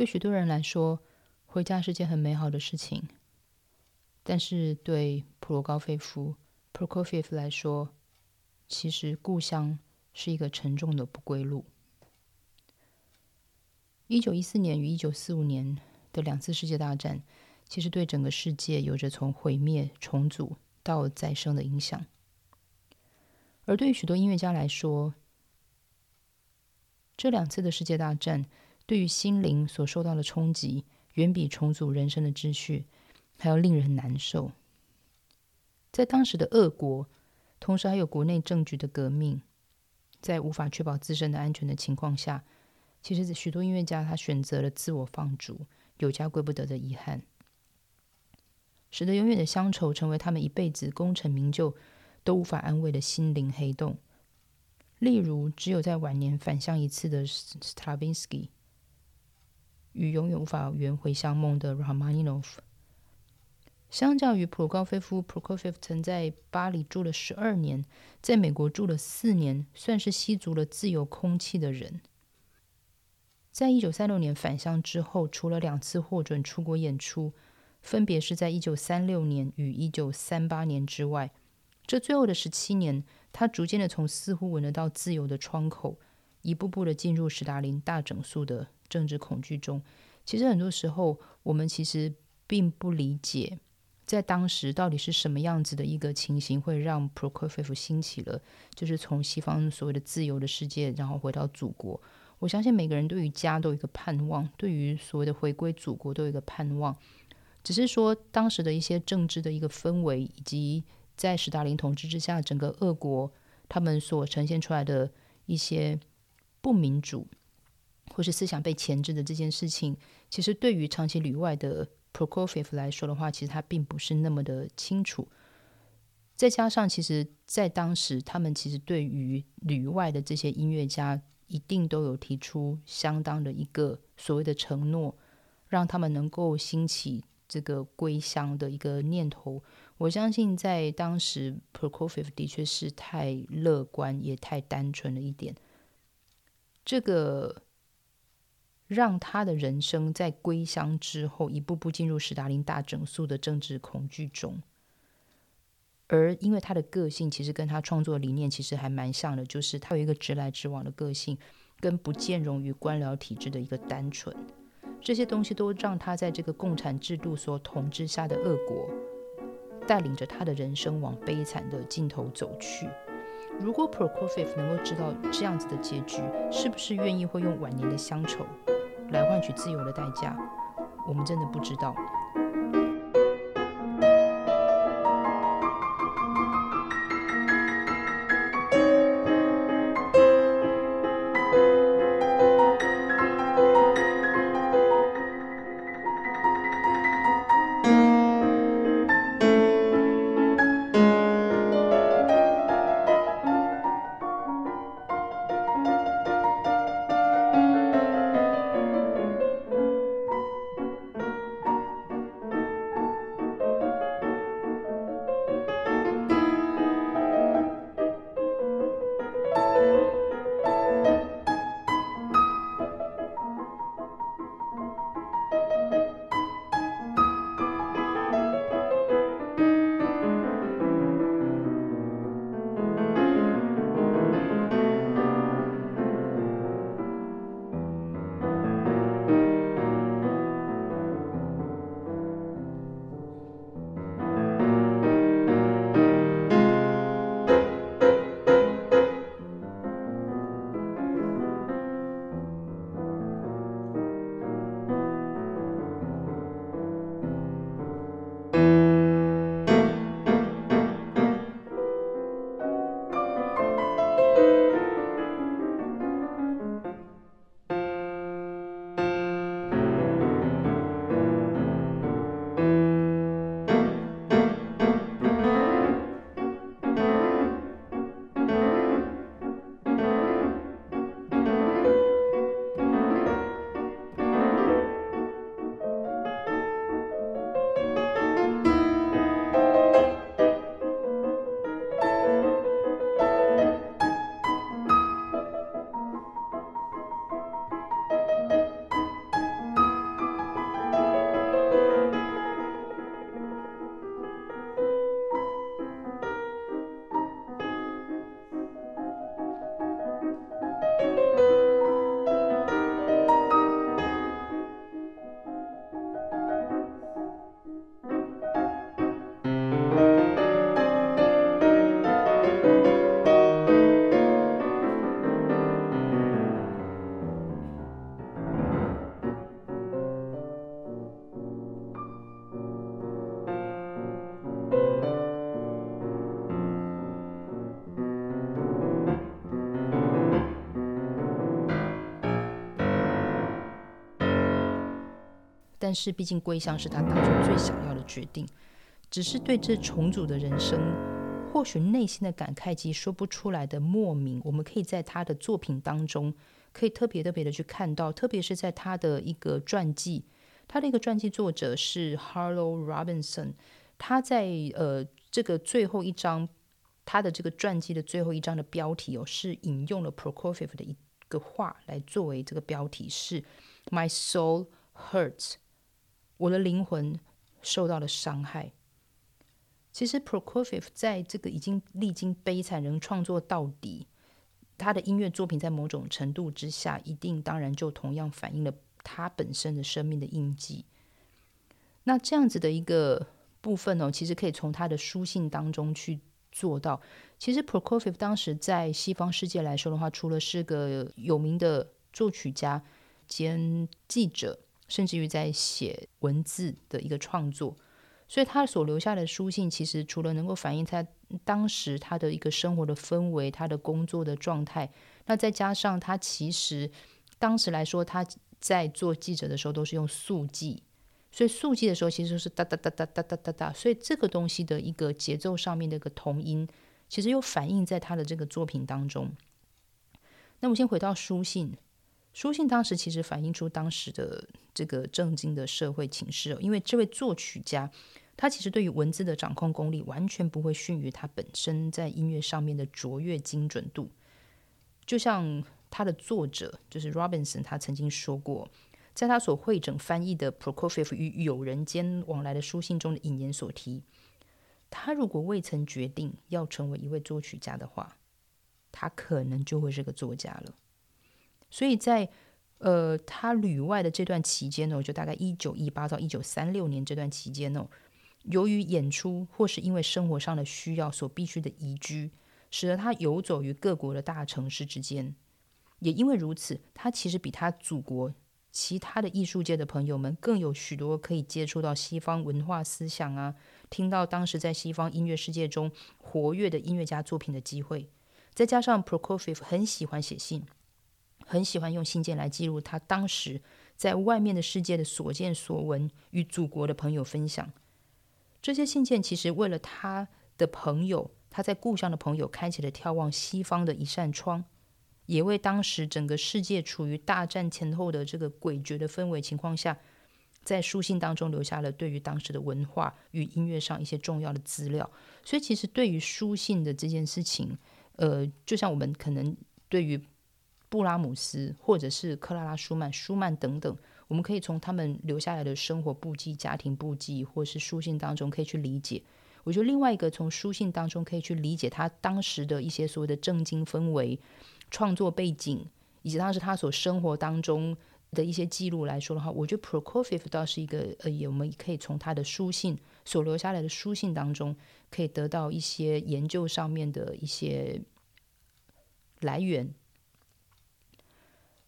对许多人来说，回家是件很美好的事情，但是对普罗高菲夫 （Prokofiev） 来说，其实故乡是一个沉重的不归路。一九一四年与一九四五年的两次世界大战，其实对整个世界有着从毁灭、重组到再生的影响。而对于许多音乐家来说，这两次的世界大战对于心灵所受到的冲击，远比重组人生的秩序还要令人难受。在当时的俄国。同时还有国内政局的革命，在无法确保自身的安全的情况下，其实许多音乐家他选择了自我放逐，有家归不得的遗憾，使得永远的乡愁成为他们一辈子功成名就都无法安慰的心灵黑洞。例如，只有在晚年返乡一次的 Stravinsky，与永远无法圆回乡梦的 Rahmaninov。相较于普鲁高菲夫 （Prokofiev） 曾在巴黎住了十二年，在美国住了四年，算是吸足了自由空气的人。在一九三六年返乡之后，除了两次获准出国演出，分别是在一九三六年与一九三八年之外，这最后的十七年，他逐渐的从似乎闻得到自由的窗口，一步步的进入史达林大整肃的政治恐惧中。其实很多时候，我们其实并不理解。在当时，到底是什么样子的一个情形，会让 Prokofiev 兴起了？就是从西方所谓的自由的世界，然后回到祖国。我相信每个人对于家都有一个盼望，对于所谓的回归祖国都有一个盼望。只是说，当时的一些政治的一个氛围，以及在史大林统治之下，整个俄国他们所呈现出来的一些不民主，或是思想被钳制的这件事情，其实对于长期旅外的。Prokofiev 来说的话，其实他并不是那么的清楚。再加上，其实，在当时，他们其实对于旅外的这些音乐家，一定都有提出相当的一个所谓的承诺，让他们能够兴起这个归乡的一个念头。我相信，在当时，Prokofiev 的确是太乐观，也太单纯了一点。这个。让他的人生在归乡之后，一步步进入史达林大整肃的政治恐惧中。而因为他的个性其实跟他创作理念其实还蛮像的，就是他有一个直来直往的个性，跟不兼容于官僚体制的一个单纯。这些东西都让他在这个共产制度所统治下的恶国，带领着他的人生往悲惨的尽头走去。如果 Prokofiev 能够知道这样子的结局，是不是愿意会用晚年的乡愁？来换取自由的代价，我们真的不知道。但是毕竟归乡是他当初最想要的决定。只是对这重组的人生，或许内心的感慨及说不出来的莫名，我们可以在他的作品当中，可以特别特别的去看到，特别是在他的一个传记，他的一个传记作者是 Harlow Robinson，他在呃这个最后一章，他的这个传记的最后一章的标题哦，是引用了 Prokofiev 的一个话来作为这个标题，是 My soul hurts，我的灵魂受到了伤害。其实 Prokofiev 在这个已经历经悲惨，仍创作到底，他的音乐作品在某种程度之下，一定当然就同样反映了他本身的生命的印记。那这样子的一个部分呢，其实可以从他的书信当中去做到。其实 Prokofiev 当时在西方世界来说的话，除了是个有名的作曲家兼记者，甚至于在写文字的一个创作。所以他所留下的书信，其实除了能够反映他当时他的一个生活的氛围、他的工作的状态，那再加上他其实当时来说，他在做记者的时候都是用速记，所以速记的时候其实是哒哒哒哒哒哒哒哒，所以这个东西的一个节奏上面的一个同音，其实又反映在他的这个作品当中。那我先回到书信，书信当时其实反映出当时的这个正经的社会情势，因为这位作曲家。他其实对于文字的掌控功力完全不会逊于他本身在音乐上面的卓越精准度。就像他的作者就是 Robinson，他曾经说过，在他所会整翻译的 Prokofiev 与友人间往来的书信中的引言所提，他如果未曾决定要成为一位作曲家的话，他可能就会是个作家了。所以在呃他旅外的这段期间呢，就大概一九一八到一九三六年这段期间呢。由于演出或是因为生活上的需要所必须的移居，使得他游走于各国的大城市之间。也因为如此，他其实比他祖国其他的艺术界的朋友们更有许多可以接触到西方文化思想啊，听到当时在西方音乐世界中活跃的音乐家作品的机会。再加上 Prokofiev 很喜欢写信，很喜欢用信件来记录他当时在外面的世界的所见所闻，与祖国的朋友分享。这些信件其实为了他的朋友，他在故乡的朋友开启了眺望西方的一扇窗，也为当时整个世界处于大战前后的这个诡谲的氛围情况下，在书信当中留下了对于当时的文化与音乐上一些重要的资料。所以，其实对于书信的这件事情，呃，就像我们可能对于布拉姆斯或者是克拉拉舒曼、舒曼等等。我们可以从他们留下来的生活簿记、家庭簿记，或是书信当中可以去理解。我觉得另外一个从书信当中可以去理解他当时的一些所谓的正经氛围、创作背景，以及当时他所生活当中的一些记录来说的话，我觉得 Prokofiev 倒是一个呃，也我们可以从他的书信所留下来的书信当中，可以得到一些研究上面的一些来源。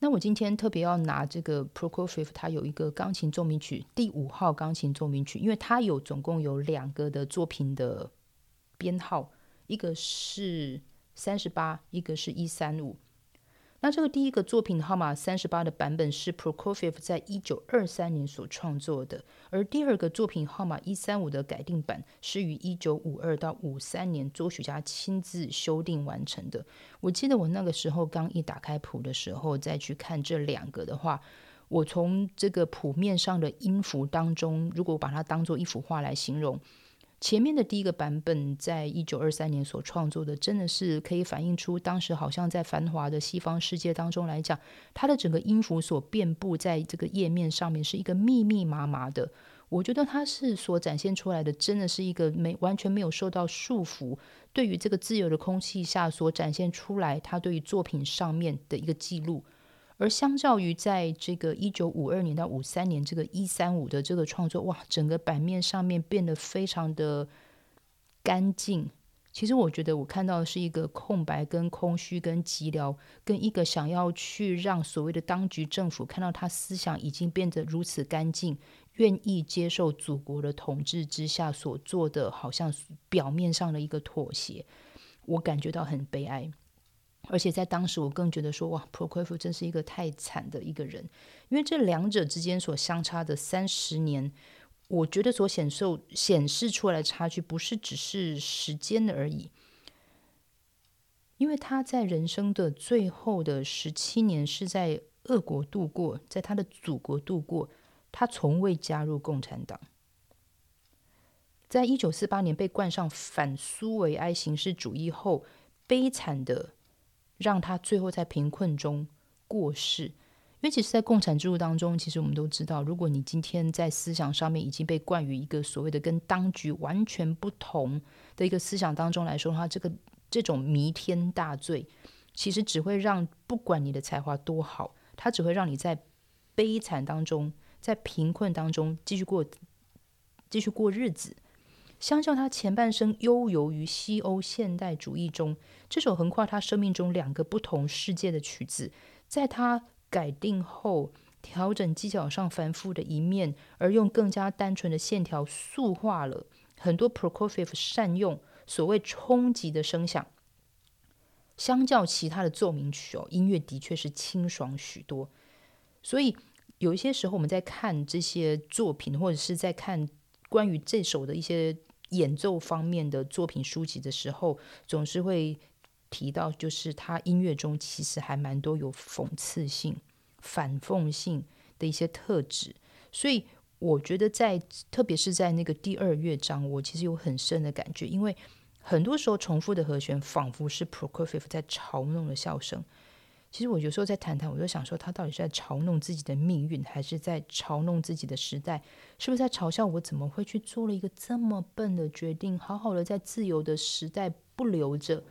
那我今天特别要拿这个 Prokofiev，他有一个钢琴奏鸣曲第五号钢琴奏鸣曲，因为他有总共有两个的作品的编号，一个是三十八，一个是一三五。那这个第一个作品号码三十八的版本是 Prokofiev 在一九二三年所创作的，而第二个作品号码一三五的改定版是于一九五二到五三年作曲家亲自修订完成的。我记得我那个时候刚一打开谱的时候，再去看这两个的话，我从这个谱面上的音符当中，如果把它当做一幅画来形容。前面的第一个版本，在一九二三年所创作的，真的是可以反映出当时好像在繁华的西方世界当中来讲，它的整个音符所遍布在这个页面上面是一个密密麻麻的。我觉得它是所展现出来的，真的是一个没完全没有受到束缚，对于这个自由的空气下所展现出来，它对于作品上面的一个记录。而相较于在这个一九五二年到五三年这个一三五的这个创作，哇，整个版面上面变得非常的干净。其实我觉得我看到的是一个空白、跟空虚、跟寂寥，跟一个想要去让所谓的当局政府看到他思想已经变得如此干净，愿意接受祖国的统治之下所做的，好像表面上的一个妥协，我感觉到很悲哀。而且在当时，我更觉得说，哇 p r o c o f 真是一个太惨的一个人，因为这两者之间所相差的三十年，我觉得所显受显示出来的差距，不是只是时间而已。因为他在人生的最后的十七年是在俄国度过，在他的祖国度过，他从未加入共产党。在一九四八年被冠上反苏维埃形式主义后，悲惨的。让他最后在贫困中过世，因为其实，在共产制度当中，其实我们都知道，如果你今天在思想上面已经被冠于一个所谓的跟当局完全不同的一个思想当中来说的话，这个这种弥天大罪，其实只会让不管你的才华多好，它只会让你在悲惨当中，在贫困当中继续过继续过日子。相较他前半生悠游于西欧现代主义中，这首横跨他生命中两个不同世界的曲子，在他改定后调整技巧上繁复的一面，而用更加单纯的线条塑化了很多 Prokofiev 善用所谓冲击的声响。相较其他的奏鸣曲哦，音乐的确是清爽许多。所以有一些时候我们在看这些作品，或者是在看关于这首的一些。演奏方面的作品书籍的时候，总是会提到，就是他音乐中其实还蛮多有讽刺性、反讽性的一些特质。所以我觉得，在特别是在那个第二乐章，我其实有很深的感觉，因为很多时候重复的和弦仿佛是 Prokofiev 在嘲弄的笑声。其实我有时候在谈谈，我就想说，他到底是在嘲弄自己的命运，还是在嘲弄自己的时代？是不是在嘲笑我怎么会去做了一个这么笨的决定？好好的在自由的时代不留着，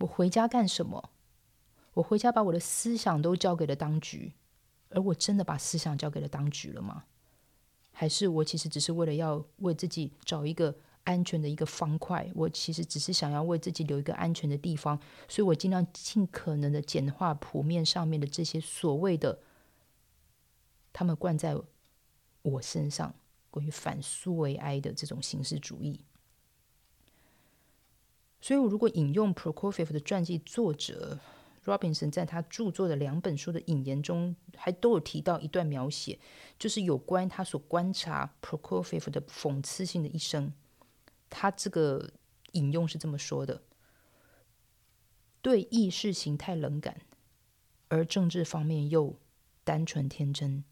我回家干什么？我回家把我的思想都交给了当局，而我真的把思想交给了当局了吗？还是我其实只是为了要为自己找一个？安全的一个方块，我其实只是想要为自己留一个安全的地方，所以我尽量尽可能的简化谱面上面的这些所谓的他们灌在我身上关于反苏维埃的这种形式主义。所以，我如果引用 Prokofiev 的传记作者 Robinson 在他著作的两本书的引言中，还都有提到一段描写，就是有关他所观察 Prokofiev 的讽刺性的一生。他这个引用是这么说的：对意识形态冷感，而政治方面又单纯天真，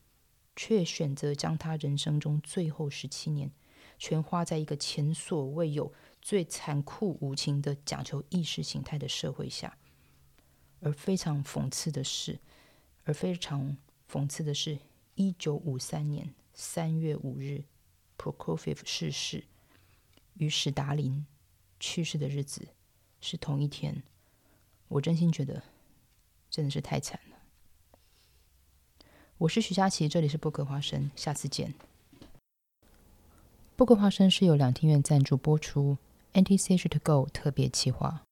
却选择将他人生中最后十七年全花在一个前所未有、最残酷无情的讲求意识形态的社会下。而非常讽刺的是，而非常讽刺的是，一九五三年三月五日，Prokofiev 逝世。与史达林去世的日子是同一天，我真心觉得真的是太惨了。我是徐佳琪，这里是播客花生，下次见。播客花生是由两厅院赞助播出，NTC 是 To Go 特别企划。